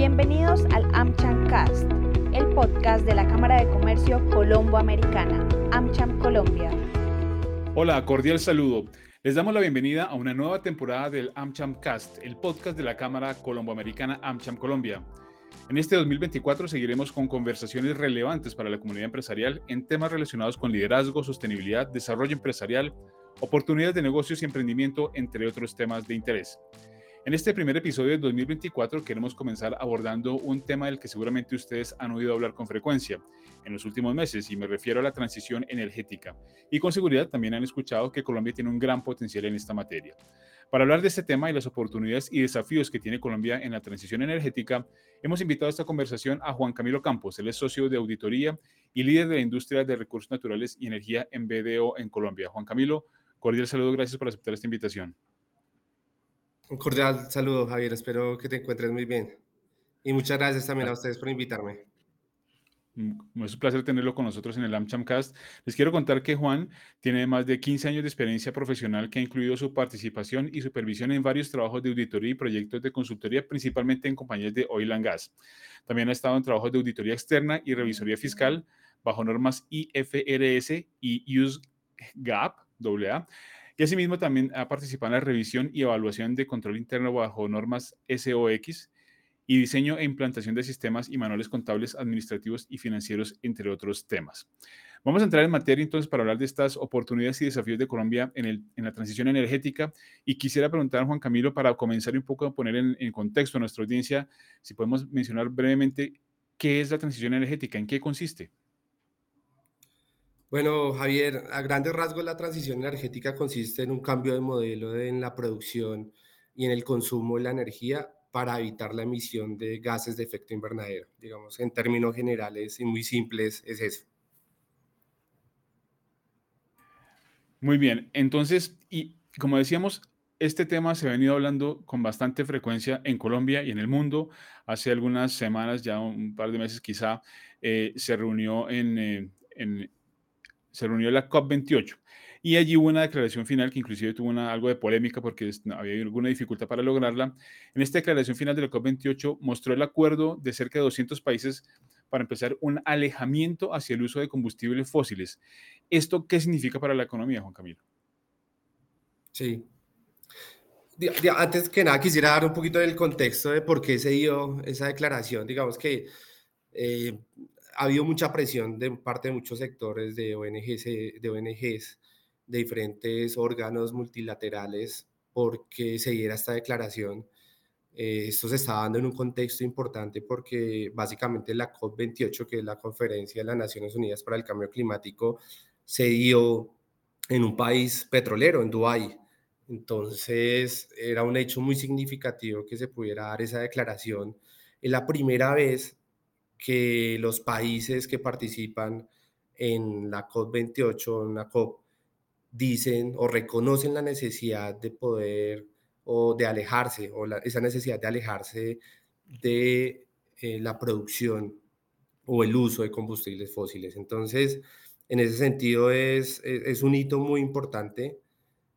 Bienvenidos al AmCham Cast, el podcast de la Cámara de Comercio Colombo-Americana, AmCham Colombia. Hola, cordial saludo. Les damos la bienvenida a una nueva temporada del AmCham Cast, el podcast de la Cámara Colombo-Americana AmCham Colombia. En este 2024 seguiremos con conversaciones relevantes para la comunidad empresarial en temas relacionados con liderazgo, sostenibilidad, desarrollo empresarial, oportunidades de negocios y emprendimiento, entre otros temas de interés. En este primer episodio de 2024 queremos comenzar abordando un tema del que seguramente ustedes han oído hablar con frecuencia en los últimos meses y me refiero a la transición energética. Y con seguridad también han escuchado que Colombia tiene un gran potencial en esta materia. Para hablar de este tema y las oportunidades y desafíos que tiene Colombia en la transición energética, hemos invitado a esta conversación a Juan Camilo Campos. Él es socio de auditoría y líder de la industria de recursos naturales y energía en BDO en Colombia. Juan Camilo, cordial saludo, gracias por aceptar esta invitación. Un cordial saludo, Javier. Espero que te encuentres muy bien. Y muchas gracias también a ustedes por invitarme. Mm, es un placer tenerlo con nosotros en el AmChamcast. Les quiero contar que Juan tiene más de 15 años de experiencia profesional que ha incluido su participación y supervisión en varios trabajos de auditoría y proyectos de consultoría, principalmente en compañías de oil and gas. También ha estado en trabajos de auditoría externa y revisoría fiscal bajo normas IFRS y USGAP, AA y asimismo también ha participado en la revisión y evaluación de control interno bajo normas SOX y diseño e implantación de sistemas y manuales contables, administrativos y financieros, entre otros temas. Vamos a entrar en materia entonces para hablar de estas oportunidades y desafíos de Colombia en, el, en la transición energética. Y quisiera preguntar a Juan Camilo, para comenzar un poco a poner en, en contexto a nuestra audiencia, si podemos mencionar brevemente qué es la transición energética, en qué consiste. Bueno, Javier, a grandes rasgos la transición energética consiste en un cambio de modelo en la producción y en el consumo de la energía para evitar la emisión de gases de efecto invernadero. Digamos, en términos generales y muy simples, es eso. Muy bien, entonces, y como decíamos, este tema se ha venido hablando con bastante frecuencia en Colombia y en el mundo. Hace algunas semanas, ya un par de meses quizá, eh, se reunió en, eh, en se reunió la COP28 y allí hubo una declaración final que inclusive tuvo una, algo de polémica porque había alguna dificultad para lograrla. En esta declaración final de la COP28 mostró el acuerdo de cerca de 200 países para empezar un alejamiento hacia el uso de combustibles fósiles. ¿Esto qué significa para la economía, Juan Camilo? Sí. Antes que nada, quisiera dar un poquito del contexto de por qué se dio esa declaración. Digamos que eh, ha habido mucha presión de parte de muchos sectores de ONGs, de ONGs, de diferentes órganos multilaterales, porque se diera esta declaración. Eh, esto se está dando en un contexto importante porque básicamente la COP28, que es la Conferencia de las Naciones Unidas para el Cambio Climático, se dio en un país petrolero, en Dubái. Entonces, era un hecho muy significativo que se pudiera dar esa declaración. Es la primera vez que los países que participan en la COP28, en la COP, dicen o reconocen la necesidad de poder o de alejarse, o esa necesidad de alejarse de eh, la producción o el uso de combustibles fósiles. Entonces, en ese sentido es, es, un hito muy importante.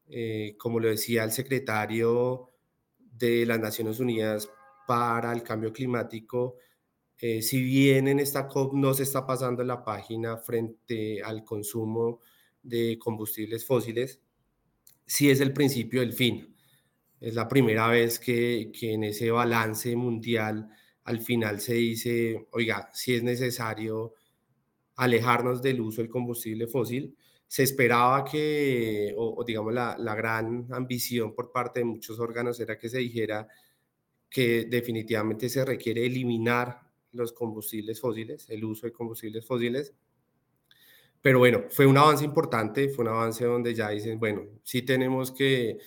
Eh, como lo decía el secretario de las Naciones Unidas para el Cambio Climático, eh, si bien en esta COP no se está pasando la página frente al consumo de combustibles fósiles, sí es el principio del fin. Es la primera vez que, que en ese balance mundial al final se dice, oiga, si es necesario alejarnos del uso del combustible fósil, se esperaba que, o, digamos, la, la, gran ambición por parte de muchos órganos era que se dijera que definitivamente se requiere eliminar los combustibles fósiles, el uso de combustibles fósiles. Pero bueno, fue un avance importante, fue un avance donde ya dicen, bueno, sí tenemos que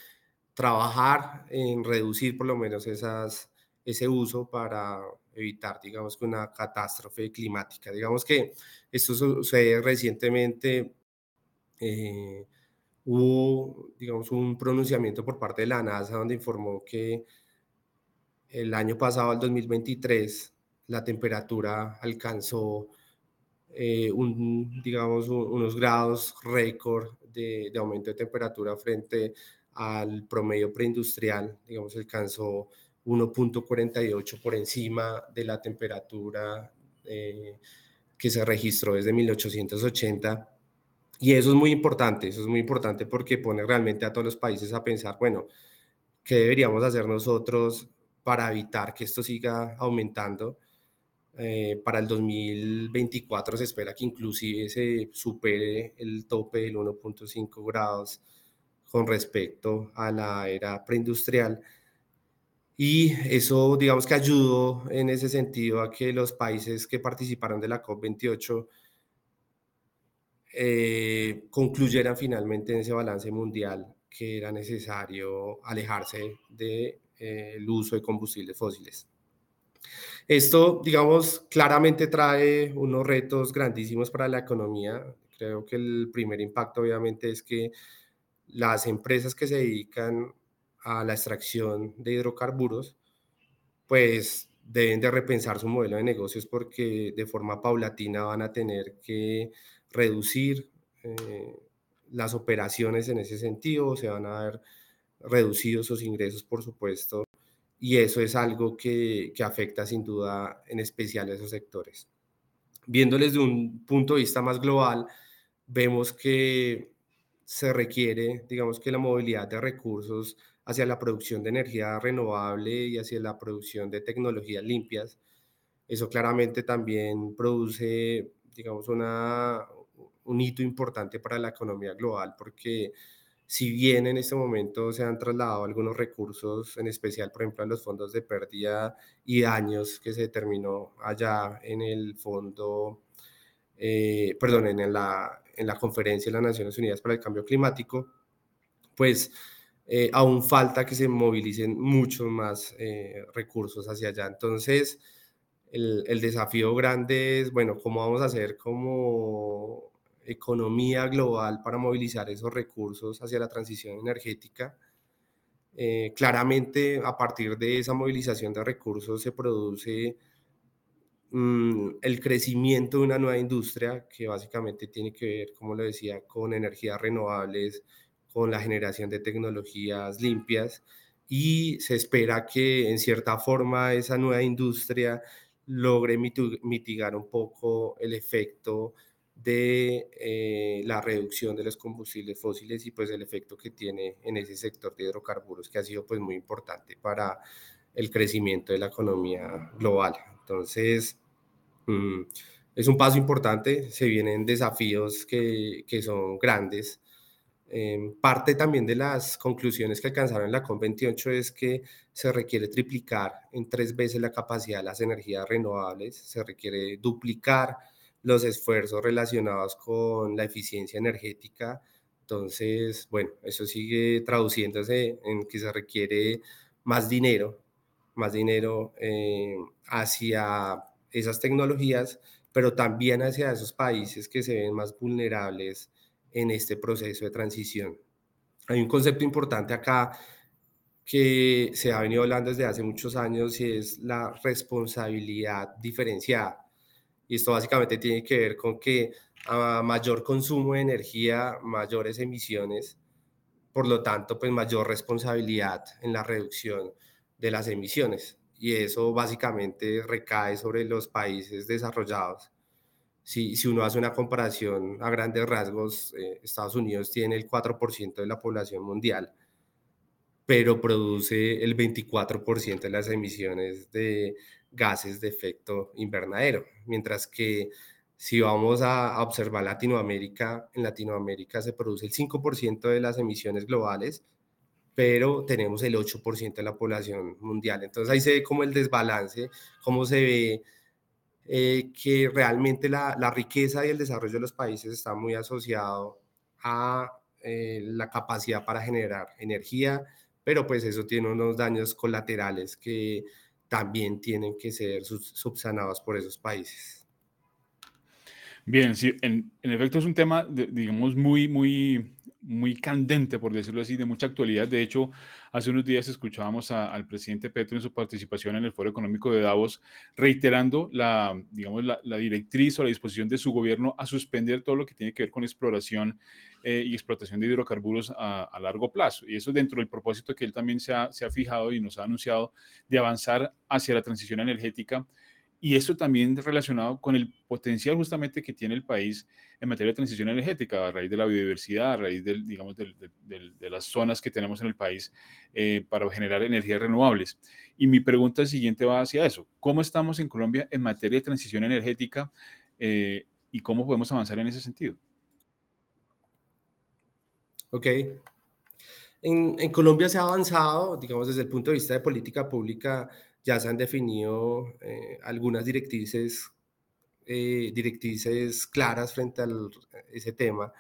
trabajar en reducir por lo menos esas, ese uso para evitar, digamos, que una catástrofe climática. Digamos que esto sucede recientemente, eh, hubo, digamos, un pronunciamiento por parte de la NASA donde informó que el año pasado, el 2023, la temperatura alcanzó eh, un, digamos, unos grados récord de, aumento de temperatura frente al promedio preindustrial, digamos, alcanzó 1.48 por encima de la temperatura eh, que se registró desde 1880. Y eso es muy importante, eso es muy importante porque pone realmente a todos los países a pensar, bueno, ¿qué deberíamos hacer nosotros para evitar que esto siga aumentando? Eh, para el 2024 se espera que inclusive se supere el tope del 1.5 grados con respecto a la era preindustrial. Y eso, digamos que ayudó en ese sentido a que los países que participaron de la COP28 eh, concluyeran finalmente en ese balance mundial que era necesario alejarse del de, eh, uso de combustibles fósiles. Esto, digamos, claramente trae unos retos grandísimos para la economía. Creo que el primer impacto, obviamente, es que las empresas que se dedican a la extracción de hidrocarburos, pues deben de repensar su modelo de negocios porque de forma paulatina van a tener que reducir eh, las operaciones en ese sentido, se van a ver reducidos sus ingresos, por supuesto, y eso es algo que, que afecta sin duda en especial a esos sectores. Viéndoles de un punto de vista más global, vemos que se requiere, digamos que la movilidad de recursos hacia la producción de energía renovable y hacia la producción de tecnologías limpias. Eso claramente también produce, digamos, una, un hito importante para la economía global porque si bien en este momento se han trasladado algunos recursos, en especial, por ejemplo, a los fondos de pérdida y daños que se determinó allá en el fondo, eh, perdón, en la, en la conferencia de las Naciones Unidas para el Cambio Climático, pues eh, aún falta que se movilicen muchos más eh, recursos hacia allá. Entonces, el, el, desafío grande es, bueno, ¿cómo vamos a hacer como economía global para movilizar esos recursos hacia la transición energética? Eh, claramente, a partir de esa movilización de recursos se produce mm, el crecimiento de una nueva industria que básicamente tiene que ver, como lo decía, con energías renovables, con la generación de tecnologías limpias y se espera que en cierta forma esa nueva industria logre mitigar un poco el efecto de eh, la reducción de los combustibles fósiles y pues el efecto que tiene en ese sector de hidrocarburos que ha sido pues muy importante para el crecimiento de la economía global. Entonces, mm, es un paso importante, se vienen desafíos que, que son grandes Em, parte también de las conclusiones que alcanzaron en la COP28 es que se requiere triplicar en tres veces la capacidad de las energías renovables, se requiere duplicar los esfuerzos relacionados con la eficiencia energética. Entonces, bueno, eso sigue traduciéndose en que se requiere más dinero, más dinero eh, hacia esas tecnologías, pero también hacia esos países que se ven más vulnerables en este proceso de transición. Hay un concepto importante acá que se ha venido hablando desde hace muchos años y es la responsabilidad diferenciada. Y esto básicamente tiene que ver con que a mayor consumo de energía, mayores emisiones, por lo tanto, pues mayor responsabilidad en la reducción de las emisiones. Y eso básicamente recae sobre los países desarrollados si, si uno hace una comparación a grandes rasgos, eh, Estados Unidos tiene el 4% de la población mundial, pero produce el 24% de las emisiones de gases de efecto invernadero, mientras que si vamos a, observar Latinoamérica, en Latinoamérica se produce el 5% de las emisiones globales, pero tenemos el 8% de la población mundial. Entonces ahí se ve como el desbalance, cómo se ve eh, que realmente la, riqueza y el desarrollo de los países está muy asociado a eh, la capacidad para generar energía, pero pues eso tiene unos daños colaterales que también tienen que ser subsanados por esos países. Bien, sí, en, en efecto es un tema, digamos, muy, muy muy candente, por decirlo así, de mucha actualidad. De hecho, hace unos días escuchábamos al presidente Petro en su participación en el Foro Económico de Davos, reiterando la, digamos, la, directriz o la disposición de su gobierno a suspender todo lo que tiene que ver con exploración eh, y explotación de hidrocarburos a, largo plazo. Y eso dentro del propósito que él también se ha, se ha fijado y nos ha anunciado de avanzar hacia la transición energética y eso también relacionado con el potencial justamente que tiene el país en materia de transición energética, a raíz de la biodiversidad, a raíz del, digamos, de las zonas que tenemos en el país eh, para generar energías renovables. Y mi pregunta siguiente va hacia eso. ¿Cómo estamos en Colombia en materia de transición energética eh, y cómo podemos avanzar en ese sentido? Ok. En, en Colombia se ha avanzado, digamos, desde el punto de vista de política pública, ya se han definido eh, algunas directrices, eh, directrices claras frente a ese tema.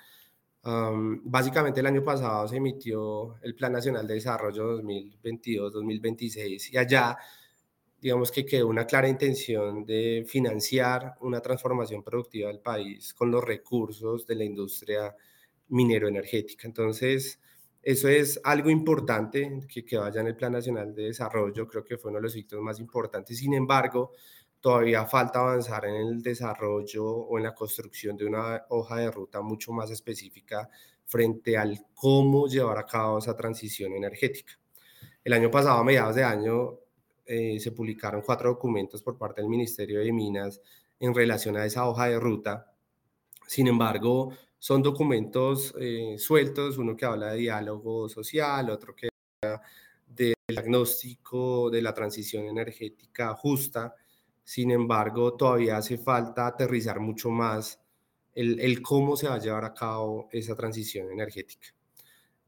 básicamente el año pasado se emitió el Plan Nacional de Desarrollo 2022-2026 y allá digamos que quedó una clara intención de financiar una transformación productiva del país con los recursos de la industria minero-energética. Entonces, eso es algo importante que, que vaya en el Plan Nacional de Desarrollo, creo que fue uno de los hitos más importantes. Sin embargo, todavía falta avanzar en el desarrollo o en la construcción de una hoja de ruta mucho más específica frente al cómo llevar a cabo esa transición energética. El año pasado, a mediados de año, eh, se publicaron cuatro documentos por parte del Ministerio de Minas en relación a esa hoja de ruta. Sin embargo, son documentos eh, sueltos, uno que habla de diálogo social, otro que habla de diagnóstico de la transición energética justa. Sin embargo, todavía hace falta aterrizar mucho más el, cómo se va a llevar a cabo esa transición energética.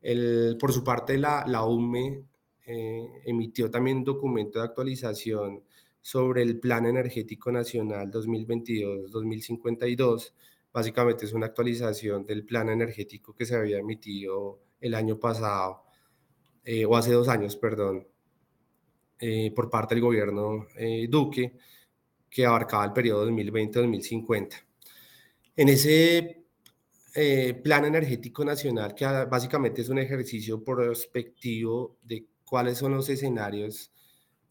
El, por su parte, la, la UME eh, emitió también un documento de actualización sobre el Plan Energético Nacional 2022-2052, Básicamente es una actualización del plan energético que se había emitido el año pasado, eh, o hace dos años, perdón, eh, por parte del gobierno eh, Duque, que abarcaba el periodo 2020-2050. En ese plan energético nacional, que básicamente es un ejercicio prospectivo de cuáles son los escenarios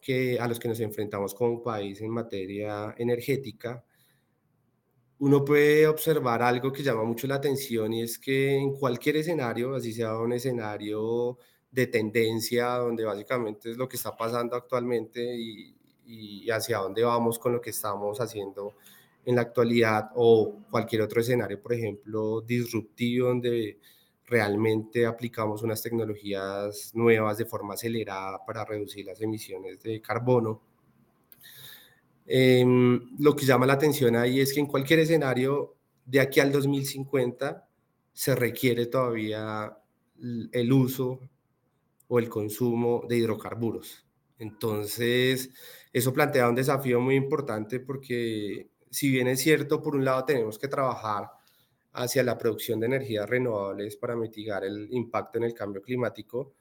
que, a los que nos enfrentamos como país en materia energética, uno puede observar algo que llama mucho la atención y es que en cualquier escenario, así sea un escenario de tendencia, donde básicamente es lo que está pasando actualmente y, hacia dónde vamos con lo que estamos haciendo en la actualidad, o cualquier otro escenario, por ejemplo, disruptivo, donde realmente aplicamos unas tecnologías nuevas de forma acelerada para reducir las emisiones de carbono Em, lo que llama la atención ahí es que en cualquier escenario de aquí al 2050 se requiere todavía el uso o el consumo de hidrocarburos. Entonces, eso plantea un desafío muy importante porque si bien es cierto, por un lado tenemos que trabajar hacia la producción de energías renovables para mitigar el impacto en el cambio climático,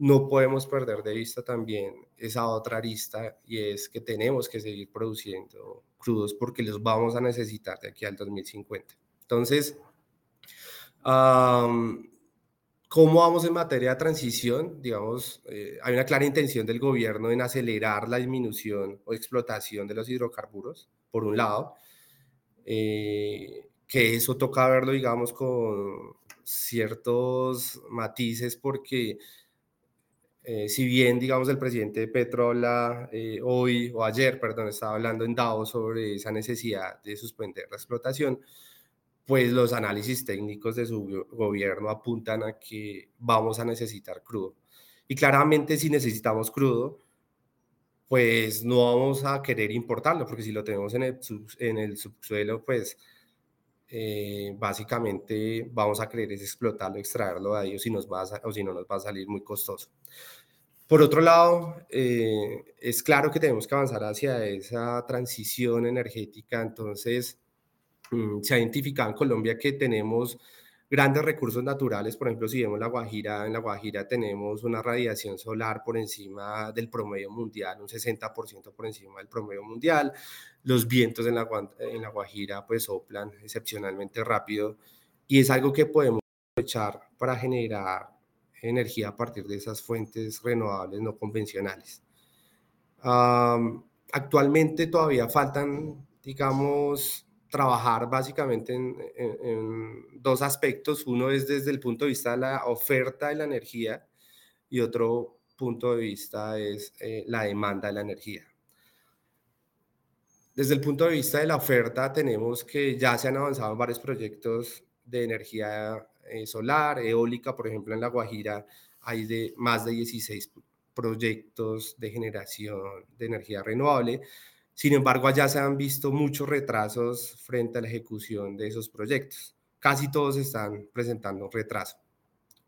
no podemos perder de vista también esa otra arista y es que tenemos que seguir produciendo crudos porque los vamos a necesitar de aquí al 2050. Entonces, ¿cómo vamos en materia de transición? Digamos, eh, hay una clara intención del gobierno en acelerar la disminución o explotación de los hidrocarburos, por un lado, eh, que eso toca verlo, digamos, con ciertos matices porque eh, si bien, digamos, el presidente Petro habla eh, hoy o ayer, perdón, estaba hablando en Davos sobre esa necesidad de suspender la explotación, pues los análisis técnicos de su gobierno apuntan a que vamos a necesitar crudo. Y claramente si necesitamos crudo, pues no vamos a querer importarlo, porque si lo tenemos en el, en el subsuelo, pues eh, básicamente vamos a querer explotarlo, extraerlo ahí o si, nos va o si no nos va a salir muy costoso. Por otro lado, eh, es claro que tenemos que avanzar hacia esa transición energética, entonces mm, se ha identificado en Colombia que tenemos grandes recursos naturales, por ejemplo, si vemos la Guajira, en la Guajira tenemos una radiación solar por encima del promedio mundial, un 60% por encima del promedio mundial, los vientos en la, en la Guajira pues soplan excepcionalmente rápido y es algo que podemos aprovechar para generar energía a partir de esas fuentes renovables no convencionales. actualmente todavía faltan, digamos, trabajar básicamente en, dos aspectos. Uno es desde el punto de vista de la oferta de la energía y otro punto de vista es eh, la demanda de la energía. Desde el punto de vista de la oferta tenemos que ya se han avanzado varios proyectos de energía eh, solar, eólica, por ejemplo en La Guajira hay de más de 16 proyectos de generación de energía renovable sin embargo, allá se han visto muchos retrasos frente a la ejecución de esos proyectos. Casi todos están presentando retraso.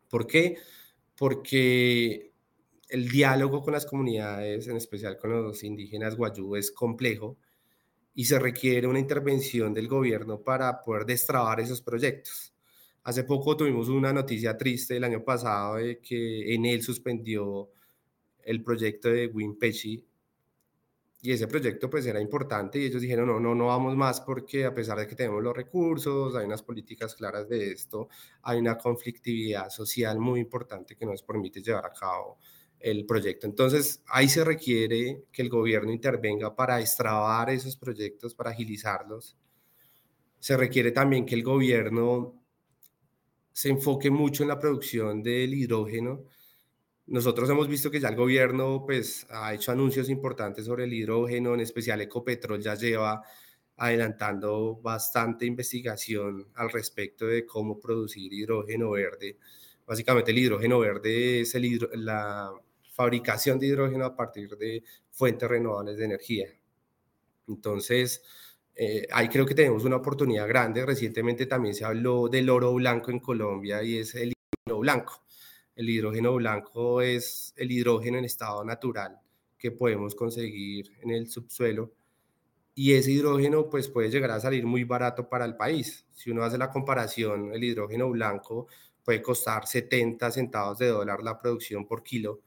¿Por qué? Porque el diálogo con las comunidades, en especial con los indígenas guayú, es complejo y se requiere una intervención del gobierno para poder destrabar esos proyectos. Hace poco tuvimos una noticia triste el año pasado de que en él suspendió el proyecto de Wimpechi y ese proyecto pues era importante y ellos dijeron, no, no, no vamos más porque a pesar de que tenemos los recursos, hay unas políticas claras de esto, hay una conflictividad social muy importante que nos permite llevar a cabo el proyecto. Entonces, ahí se requiere que el gobierno intervenga para extrabar esos proyectos, para agilizarlos. Se requiere también que el gobierno se enfoque mucho en la producción del hidrógeno, nosotros hemos visto que ya el gobierno pues, ha hecho anuncios importantes sobre el hidrógeno, en especial Ecopetrol ya lleva adelantando bastante investigación al respecto de cómo producir hidrógeno verde. Básicamente el hidrógeno verde es el la fabricación de hidrógeno a partir de fuentes renovables de energía. Entonces, eh, ahí creo que tenemos una oportunidad grande. Recientemente también se habló del oro blanco en Colombia y es el hidrógeno blanco. El hidrógeno blanco es el hidrógeno en estado natural que podemos conseguir en el subsuelo y ese hidrógeno pues puede llegar a salir muy barato para el país. Si uno hace la comparación, el hidrógeno blanco puede costar 70 centavos de dólar la producción por kilo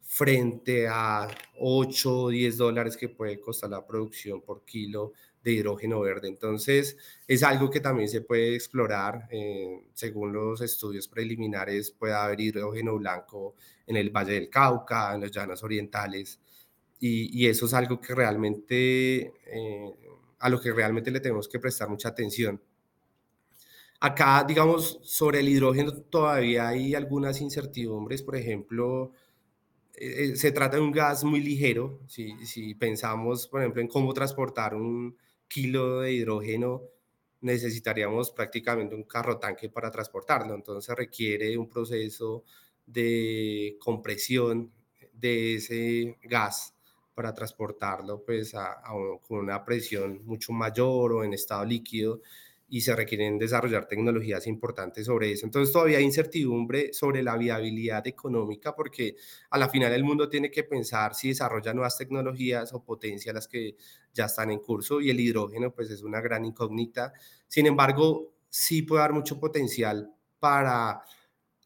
frente a 8 o 10 dólares que puede costar la producción por kilo de hidrógeno verde. Entonces, es algo que también se puede explorar. Eh, según los estudios preliminares, puede haber hidrógeno blanco en el Valle del Cauca, en los llanos orientales, y, eso es algo que realmente, eh, a lo que realmente le tenemos que prestar mucha atención. Acá, digamos, sobre el hidrógeno todavía hay algunas incertidumbres, por ejemplo, eh, se trata de un gas muy ligero, si, si pensamos, por ejemplo, en cómo transportar un, kilo de hidrógeno necesitaríamos prácticamente un carro tanque para transportarlo. Entonces requiere un proceso de compresión de ese gas para transportarlo pues con una presión mucho mayor o en estado líquido y se requieren desarrollar tecnologías importantes sobre eso. Entonces todavía hay incertidumbre sobre la viabilidad económica porque a la final el mundo tiene que pensar si desarrolla nuevas tecnologías o potencia las que ya están en curso y el hidrógeno pues es una gran incógnita. Sin embargo, sí puede dar mucho potencial para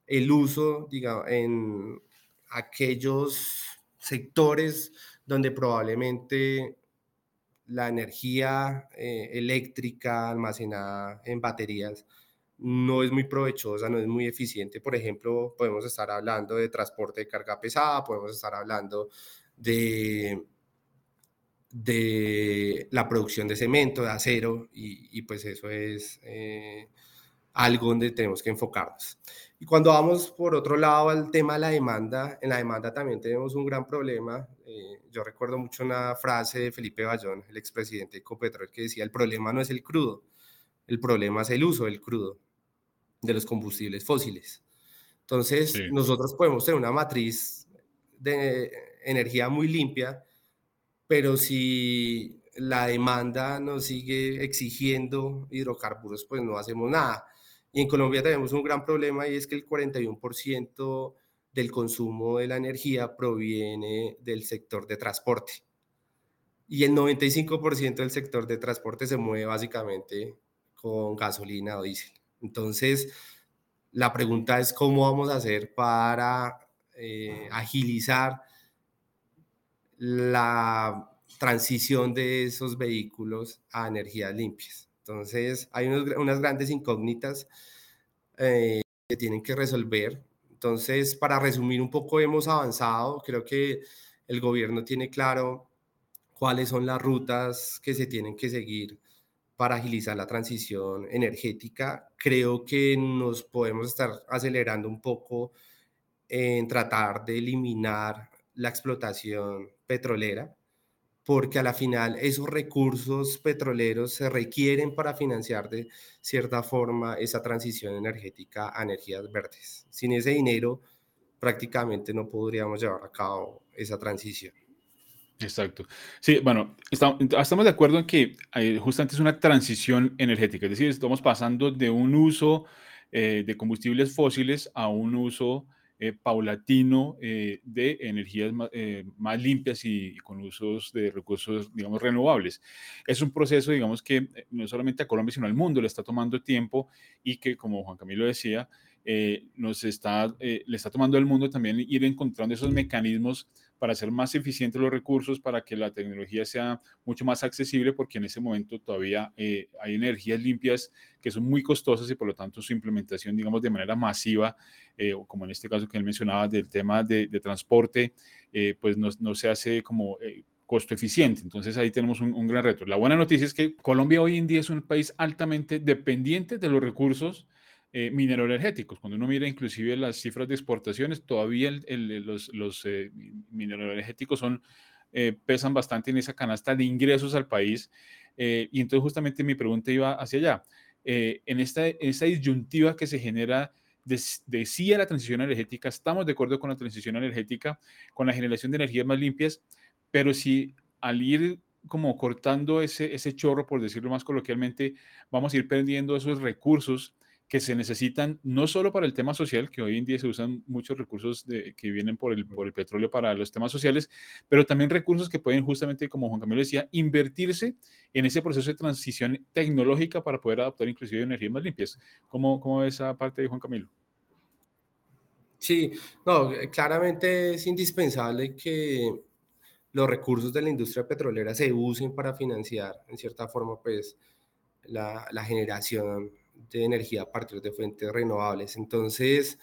el uso, digamos, en aquellos sectores donde probablemente la energía eh, eléctrica almacenada en baterías no es muy provechosa, no es muy eficiente. Por ejemplo, podemos estar hablando de transporte de carga pesada, podemos estar hablando de, de la producción de cemento, de acero, y, pues eso es eh, algo donde tenemos que enfocarnos. Y cuando vamos por otro lado al tema de la demanda, en la demanda también tenemos un gran problema. Eh, yo recuerdo mucho una frase de Felipe Bayón, el expresidente de Ecopetrol, que decía, el problema no es el crudo, el problema es el uso del crudo, de los combustibles fósiles. Entonces, nosotros podemos tener una matriz de energía muy limpia, pero si la demanda nos sigue exigiendo hidrocarburos, pues no hacemos nada. Y en Colombia tenemos un gran problema y es que el 41% del consumo de la energía proviene del sector de transporte. Y el 95% del sector de transporte se mueve básicamente con gasolina o diésel. Entonces, la pregunta es cómo vamos a hacer para eh, agilizar la transición de esos vehículos a energías limpias. Entonces, hay unas grandes incógnitas eh, que tienen que resolver. Entonces, para resumir un poco, hemos avanzado. Creo que el gobierno tiene claro cuáles son las rutas que se tienen que seguir para agilizar la transición energética. Creo que nos podemos estar acelerando un poco en tratar de eliminar la explotación petrolera, porque a la final esos recursos petroleros se requieren para financiar de cierta forma esa transición energética a energías verdes. Sin ese dinero prácticamente no podríamos llevar a cabo esa transición. Exacto. Sí, bueno, estamos de acuerdo en que eh, justamente es una transición energética, es decir, estamos pasando de un uso eh, de combustibles fósiles a un uso eh, paulatino de energías más, limpias y, con usos de recursos, digamos, renovables. Es un proceso, digamos, que no solamente a Colombia, sino al mundo le está tomando tiempo y que, como Juan Camilo decía, nos está, le está tomando al mundo también ir encontrando esos mecanismos para hacer más eficientes los recursos, para que la tecnología sea mucho más accesible, porque en ese momento todavía eh, hay energías limpias que son muy costosas y por lo tanto su implementación, digamos, de manera masiva, eh, o como en este caso que él mencionaba del tema de, transporte, eh, pues no, se hace como costo eficiente. Entonces ahí tenemos un, un, gran reto. La buena noticia es que Colombia hoy en día es un país altamente dependiente de los recursos eh, mineroenergéticos. Cuando uno mira inclusive las cifras de exportaciones, todavía los, los eh, mineroenergéticos son, eh, pesan bastante en esa canasta de ingresos al país. Eh, y entonces justamente mi pregunta iba hacia allá. en, esta, en esta disyuntiva que se genera de, de, sí a la transición energética, estamos de acuerdo con la transición energética, con la generación de energías más limpias, pero si al ir como cortando ese, ese chorro, por decirlo más coloquialmente, vamos a ir perdiendo esos recursos que se necesitan no solo para el tema social, que hoy en día se usan muchos recursos de, que vienen por el, por el petróleo para los temas sociales, pero también recursos que pueden justamente, como Juan Camilo decía, invertirse en ese proceso de transición tecnológica para poder adoptar inclusive energías más limpias. ¿Cómo, cómo esa parte de Juan Camilo? Sí, no, eh, claramente es indispensable que los recursos de la industria petrolera se usen para financiar, en cierta forma, pues, la, la generación de energía a partir de fuentes renovables. Entonces,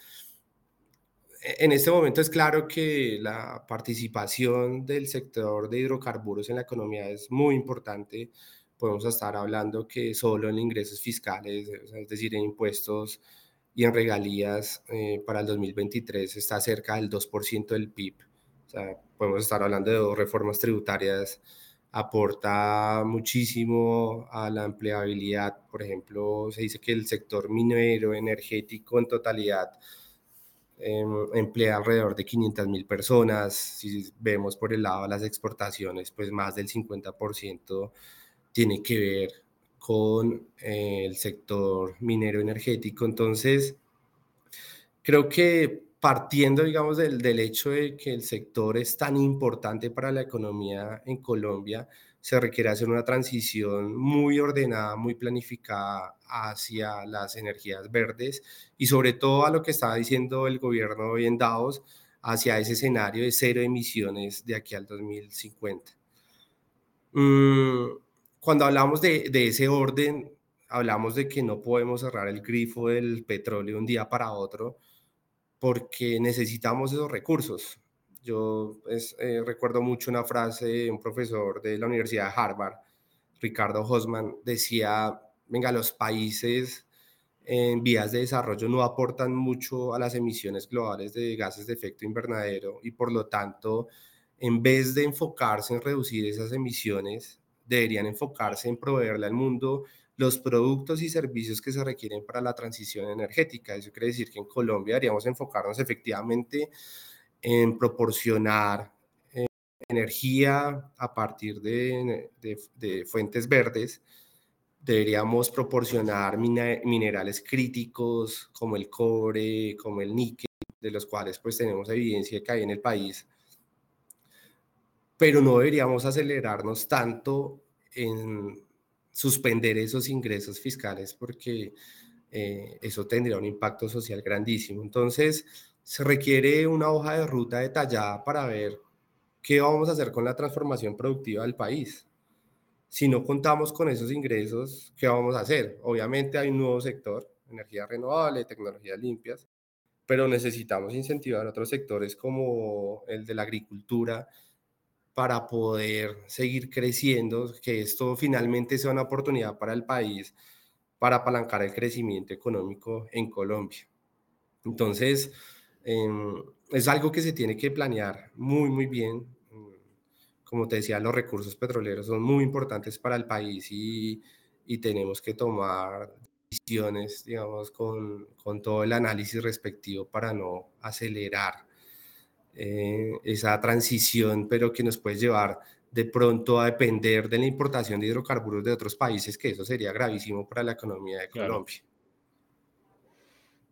e-, en este momento es claro que la participación del sector de hidrocarburos en la economía es muy importante. Podemos estar hablando que solo en ingresos fiscales, es decir, en impuestos y en regalías eh, para el 2023 está cerca del 2% del PIB. O sea, podemos estar hablando de dos reformas tributarias aporta muchísimo a la empleabilidad. Por ejemplo, se dice que el sector minero energético en totalidad em, emplea alrededor de 500 mil personas. Si vemos por el lado de las exportaciones, pues más del 50% tiene que ver con eh, el sector minero energético. Entonces, creo que partiendo, digamos, del, del, hecho de que el sector es tan importante para la economía en Colombia, se requiere hacer una transición muy ordenada, muy planificada hacia las energías verdes y sobre todo a lo que estaba diciendo el gobierno hoy en Davos, hacia ese escenario de cero emisiones de aquí al 2050. Mm, cuando hablamos de, de ese orden, hablamos de que no podemos cerrar el grifo del petróleo un día para otro, porque necesitamos esos recursos. Yo pues, eh, recuerdo mucho una frase de un profesor de la Universidad de Harvard, Ricardo Hosman, decía, venga, los países en vías de desarrollo no aportan mucho a las emisiones globales de gases de efecto invernadero y por lo tanto, en vez de enfocarse en reducir esas emisiones, deberían enfocarse en proveerle al mundo los productos y servicios que se requieren para la transición energética. Eso quiere decir que en Colombia deberíamos enfocarnos efectivamente en proporcionar eh, energía a partir de, de, fuentes verdes. Deberíamos proporcionar minerales críticos como el cobre, como el níquel, de los cuales pues tenemos evidencia que hay en el país. Pero no deberíamos acelerarnos tanto en suspender esos ingresos fiscales porque eh, eso tendría un impacto social grandísimo. Entonces, se requiere una hoja de ruta detallada para ver qué vamos a hacer con la transformación productiva del país. Si no contamos con esos ingresos, ¿qué vamos a hacer? Obviamente hay un nuevo sector, energía renovable, tecnologías limpias, pero necesitamos incentivar otros sectores como el de la agricultura para poder seguir creciendo, que esto finalmente sea una oportunidad para el país para apalancar el crecimiento económico en Colombia. Entonces, em, es algo que se tiene que planear muy, muy bien. Como te decía, los recursos petroleros son muy importantes para el país y, y tenemos que tomar decisiones, digamos, con, con, todo el análisis respectivo para no acelerar eh, esa transición, pero que nos puede llevar de pronto a depender de la importación de hidrocarburos de otros países, que eso sería gravísimo para la economía de Colombia.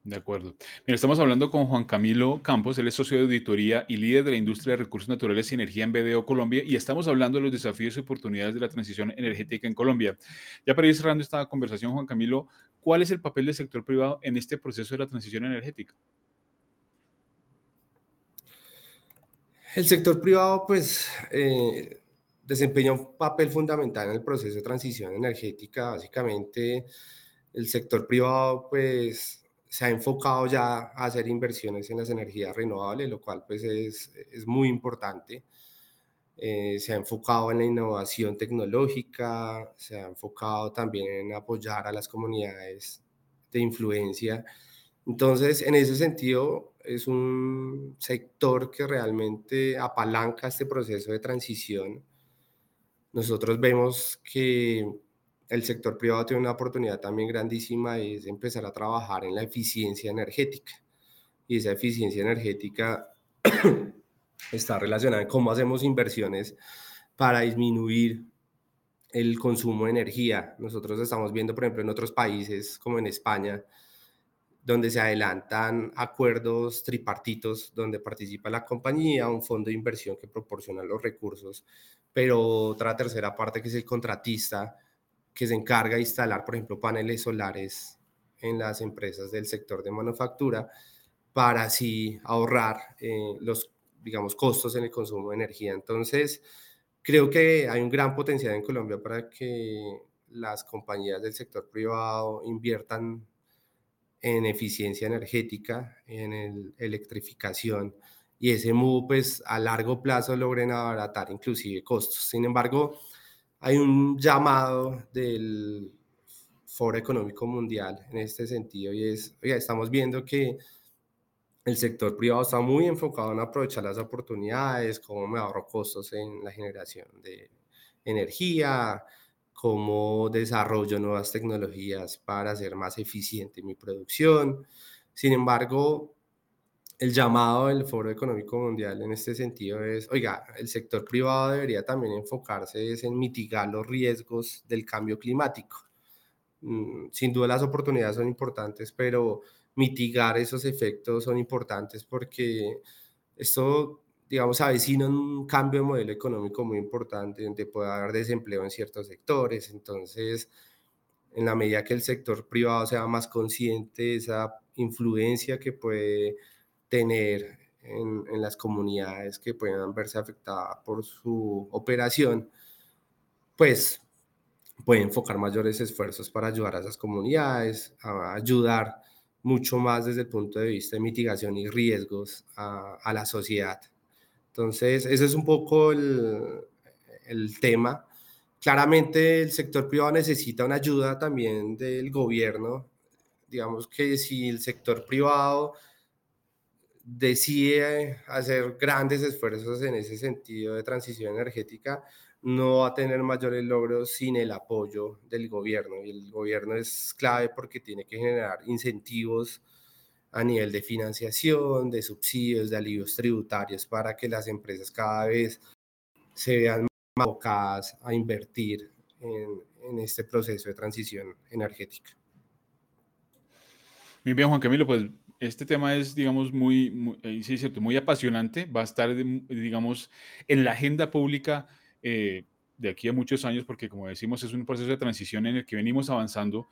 De acuerdo. Mira, estamos hablando con Juan Camilo Campos, él es socio de auditoría y líder de la industria de recursos naturales y energía en BDO Colombia, y estamos hablando de los desafíos y oportunidades de la transición energética en Colombia. Ya para ir cerrando esta conversación, Juan Camilo, ¿cuál es el papel del sector privado en este proceso de la transición energética? El sector privado, pues, eh, desempeña un papel fundamental en el proceso de transición energética. Básicamente, el sector privado pues se ha enfocado ya a hacer inversiones en las energías renovables, lo cual pues es, es muy importante. Eh, se ha enfocado en la innovación tecnológica, se ha enfocado también en apoyar a las comunidades de influencia. Entonces, en ese sentido, es un sector que realmente apalanca este proceso de transición nosotros vemos que el sector privado tiene una oportunidad también grandísima y es empezar a trabajar en la eficiencia energética. Y esa eficiencia energética está relacionada en cómo hacemos inversiones para disminuir el consumo de energía. Nosotros estamos viendo, por ejemplo, en otros países como en España, donde se adelantan acuerdos tripartitos donde participa la compañía, un fondo de inversión que proporciona los recursos, pero otra tercera parte que es el contratista que se encarga de instalar, por ejemplo, paneles solares en las empresas del sector de manufactura para así ahorrar eh, los, digamos, costos en el consumo de energía. Entonces, creo que hay un gran potencial en Colombia para que las compañías del sector privado inviertan en eficiencia energética, en electrificación, y ese MOVE pues a largo plazo logren abaratar inclusive costos. Sin embargo, hay un llamado del Foro Económico Mundial en este sentido y es, oiga, estamos viendo que el sector privado está muy enfocado en aprovechar las oportunidades, cómo me ahorro costos en la generación de energía, cómo desarrollo nuevas tecnologías para hacer más eficiente mi producción. Sin embargo, el llamado del Foro Económico Mundial en este sentido es, oiga, el sector privado debería también enfocarse en mitigar los riesgos del cambio climático. Mm, sin duda las oportunidades son importantes, pero mitigar esos efectos son importantes porque esto digamos, avecina un cambio de modelo económico muy importante, donde puede haber desempleo en ciertos sectores. Entonces, en la medida que el sector privado sea más consciente de esa influencia que puede tener en, en las comunidades que puedan verse afectadas por su operación, pues puede enfocar mayores esfuerzos para ayudar a esas comunidades, a ayudar mucho más desde el punto de vista de mitigación y riesgos a, a la sociedad. Entonces, ese es un poco el, el tema. Claramente el sector privado necesita una ayuda también del gobierno. Digamos que si el sector privado decide hacer grandes esfuerzos en ese sentido de transición energética, no va a tener mayores logros sin el apoyo del gobierno. Y el gobierno es clave porque tiene que generar incentivos a nivel de financiación, de subsidios, de alivios tributarios para que las empresas cada vez se vean más abocadas a invertir en, en este proceso de transición energética. Muy bien, Juan Camilo, pues este tema es, digamos, muy, muy, eh, sí, cierto, muy apasionante, va a estar, digamos, en la agenda pública eh, de aquí a muchos años, porque como decimos, es un proceso de transición en el que venimos avanzando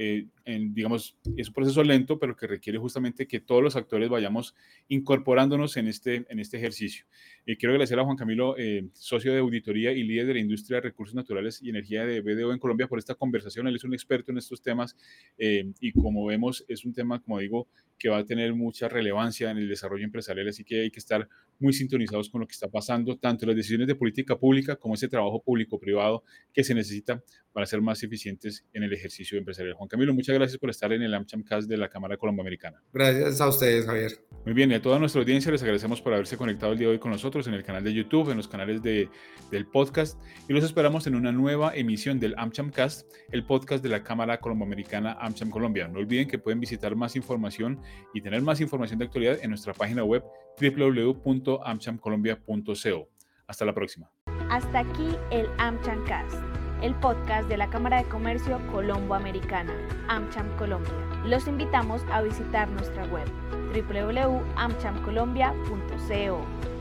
eh, digamos, es un proceso lento, pero que requiere justamente que todos los actores vayamos incorporándonos en este, en este ejercicio. Eh, quiero agradecer a Juan Camilo, eh, socio de auditoría y líder de la industria de recursos naturales y energía de BDO en Colombia, por esta conversación. Él es un experto en estos temas y como vemos, es un tema, como digo, que va a tener mucha relevancia en el desarrollo empresarial, así que hay que estar muy sintonizados con lo que está pasando, tanto las decisiones de política pública como ese trabajo público-privado que se necesita para ser más eficientes en el ejercicio empresarial. Juan Camilo, muchas gracias por estar en el AmChamCast de la Cámara Colomboamericana. Gracias a ustedes, Javier. Muy bien, y a toda nuestra audiencia les agradecemos por haberse conectado el día de hoy con nosotros en el canal de YouTube, en los canales de, del podcast, y los esperamos en una nueva emisión del AmChamCast, el podcast de la Cámara Colomboamericana AmCham Colombia. No olviden que pueden visitar más información y tener más información de actualidad en nuestra página web www.amchamcolombia.co. Hasta la próxima. Hasta aquí el AmChamCast, el podcast de la Cámara de Comercio Colombo-Americana, AmCham Colombia. Los invitamos a visitar nuestra web www.amchamcolombia.co.